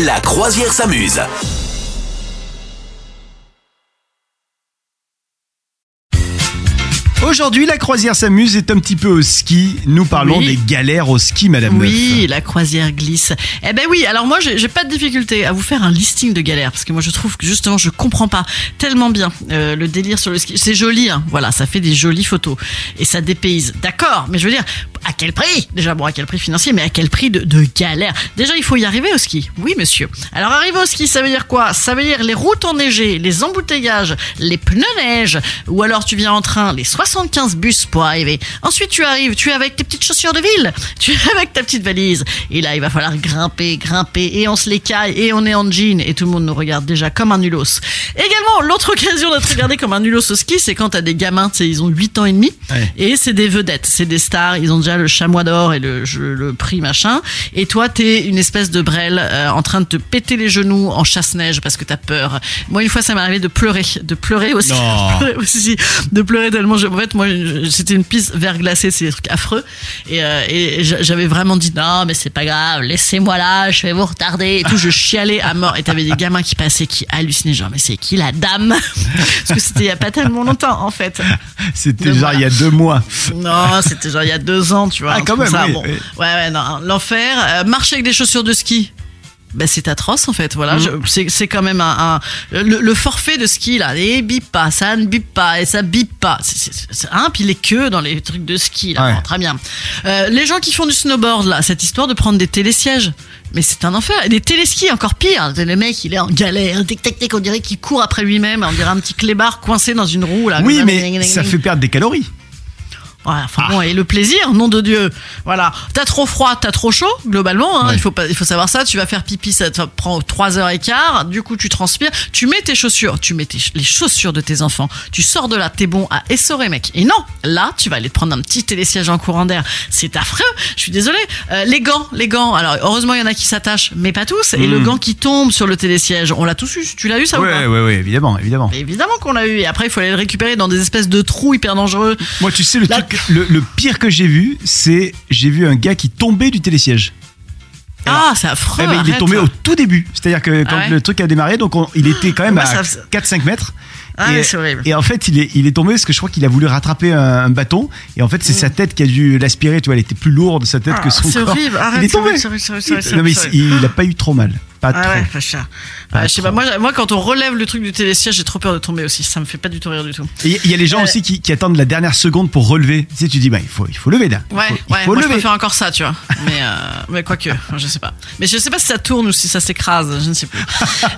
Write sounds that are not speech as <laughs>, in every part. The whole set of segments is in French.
La croisière s'amuse. Aujourd'hui, la croisière s'amuse est un petit peu au ski. Nous parlons Oui. des galères au ski, Madame Oui, Meuf. la croisière glisse. Eh ben oui, alors moi j'ai j'ai pas de difficulté à vous faire un listing de galères parce que moi je trouve que justement je comprends pas tellement bien euh, le délire sur le ski. C'est joli, hein, voilà, ça fait des jolies photos et ça dépayse. D'accord, mais je veux dire, à quel prix Déjà bon, à quel prix financier, mais à quel prix de, de galère Déjà il faut y arriver au ski. Oui, monsieur. Alors arriver au ski, ça veut dire quoi Ça veut dire les routes enneigées, les embouteillages, les pneus neige, ou alors tu viens en train, les 75 bus pour arriver. Ensuite tu arrives, tu es avec tes petites chaussures de ville, tu es avec ta petite valise, et là il va falloir grimper, grimper, et on se les caille, et on est en jean, et tout le monde nous regarde déjà comme un nulos. Également, l'autre occasion d'être regardé comme un nulos au ski, c'est quand t'as des gamins, tu sais, ils ont 8 ans et demi, Ouais. et c'est des vedettes, c'est des stars, ils ont déjà le chamois d'or et le, je- le prix machin, et toi t'es une espèce de brêle euh, en train de te péter les genoux en chasse-neige parce que t'as peur. Moi une fois ça m'est arrivé de pleurer, de pleurer aussi, Non. <laughs> pleurer aussi, de pleurer tellement. je- en fait moi c'était une piste verglacée, c'est des trucs affreux, et, euh, et j'a- j'avais vraiment dit non mais c'est pas grave, laissez-moi là, je vais vous retarder et tout, je chialais à mort, et t'avais des gamins qui passaient qui hallucinaient genre mais c'est qui la dame? <laughs> Parce que c'était il y a pas tellement longtemps en fait. C'était genre voilà. il y a deux mois. Non, c'était genre il y a deux ans, tu vois. Ah, quand même, ça. oui, Bon. oui. Ouais, ouais, non, l'enfer. Euh, marcher avec des chaussures de ski. Ben, c'est atroce en fait, Mm. voilà. Je- C'est, quand même un, un- le, le forfait de ski là, et bip pas, ça ne bip pas et ça bip pas. C'est, hein, puis les queues dans les trucs de ski là, Ouais. bon, très bien. Euh, les gens qui font du snowboard là, cette histoire de prendre des télésièges. Mais c'est un enfer. Et des téléskis encore pire. Le mec, il est en galère. Tic, tic, tic. On dirait qu'il court après lui-même. On dirait un petit clébard coincé dans une roue, là. Oui, mais ça fait perdre des calories. Ouais, enfin bon, et le plaisir, nom de Dieu. Voilà. T'as trop froid, t'as trop chaud, globalement. Hein, Ouais. Il faut pas, il faut savoir ça. Tu vas faire pipi, ça te prend trois heures et quart. Du coup, tu transpires. Tu mets tes chaussures, tu mets tes, les chaussures de tes enfants. Tu sors de là, t'es bon à essorer, mec. Et non, là, tu vas aller te prendre un petit télésiège en courant d'air. C'est affreux. Je suis désolée. Euh, les gants, les gants. Alors, heureusement, il y en a qui s'attachent, mais pas tous. Et le gant qui tombe sur le télésiège, on l'a tous eu. Tu l'as eu ça ou pas Ouais, ouais, ouais, évidemment, évidemment. Mais Évidemment qu'on l'a eu. Et après, il faut aller le récupérer dans des espèces de trous hyper dangereux. Moi, tu sais, le, truc, le, le pire que j'ai vu, c'est j'ai vu un gars qui tombait du télésiège. Ah, c'est affreux. Eh ben, il est tombé au tout début. C'est-à-dire que quand Ah ouais le truc a démarré, donc on- il était quand même à ça- 4-5 mètres. Ah, et, horrible. et en fait, il est, il est tombé parce que je crois qu'il a voulu rattraper un, un bâton. Et en fait, c'est sa tête qui a dû l'aspirer. Tu vois, elle était plus lourde, sa tête, Mm. Ah, que son corps. horrible, arrête, il est tombé. horrible, horrible, Non, mais il, il a pas eu trop mal. Pas Ah trop. ouais, pas cher. Pas Ouais, je sais pas, moi, moi, quand on relève le truc du télésiège, j'ai trop peur de tomber aussi. Ça me fait pas du tout rire du tout. Il y a les gens Euh, aussi qui, qui attendent la dernière seconde pour relever. Tu sais, tu dis, bah, il faut, il faut lever là. Il Ouais, faut, il ouais, faut moi je lever. préfère encore ça, tu vois. Mais, euh, mais quoique, je sais pas. Mais je sais pas si ça tourne ou si ça s'écrase, je ne sais plus. <laughs>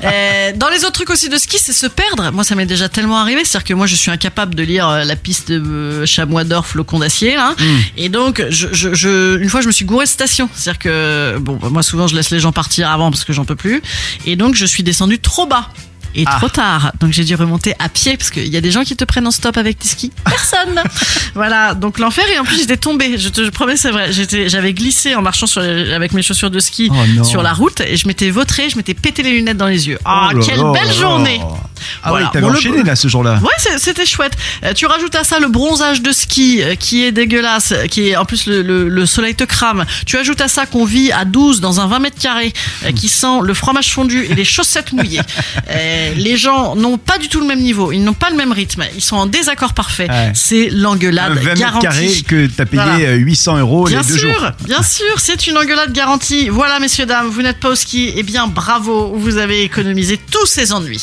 Euh, dans les autres trucs aussi de ski, c'est se perdre. Moi, ça m'est déjà tellement arrivé. C'est-à-dire que moi, je suis incapable de lire euh, la piste de Chamois d'Or, Flocon d'acier, là. Hmm. Et donc, je, je, je- une fois, je me suis gouré de station. C'est-à-dire que, bon, bah, moi, souvent, je laisse les gens partir avant parce que j'en peux plus. Et donc, je suis descendu trop bas. Et Ah. trop tard. Donc j'ai dû remonter à pied parce qu'il y a des gens qui te prennent en stop avec tes skis. Personne. <laughs> voilà. Donc l'enfer et en plus j'étais tombée. Je te je promets c'est vrai. J'étais j'avais glissé en marchant sur avec mes chaussures de ski Oh sur la route et je m'étais vautré, je m'étais pété les lunettes dans les yeux. Ah Oh quelle belle journée. Ah Voilà. oui, t'avais Bon, le- enchaîné là ce jour-là. Ouais, c'était chouette. Euh, tu rajoutes à ça le bronzage de ski euh, qui est dégueulasse, euh, qui est en plus le, le- le soleil te crame. Tu ajoutes à ça qu'on vit à 12 dans un 20 mètres carrés euh, qui sent le fromage fondu et les chaussettes mouillées. <laughs> Les gens n'ont pas du tout le même niveau, ils n'ont pas le même rythme, ils sont en désaccord parfait. Ouais. C'est l'engueulade 20 mètres garantie. carrés que t'as payé Voilà. euh, 800 euros Bien les deux sûr, jours. bien sûr, c'est une engueulade garantie. Voilà, messieurs, dames, vous n'êtes pas au ski. Eh bien, bravo, vous avez économisé tous ces ennuis.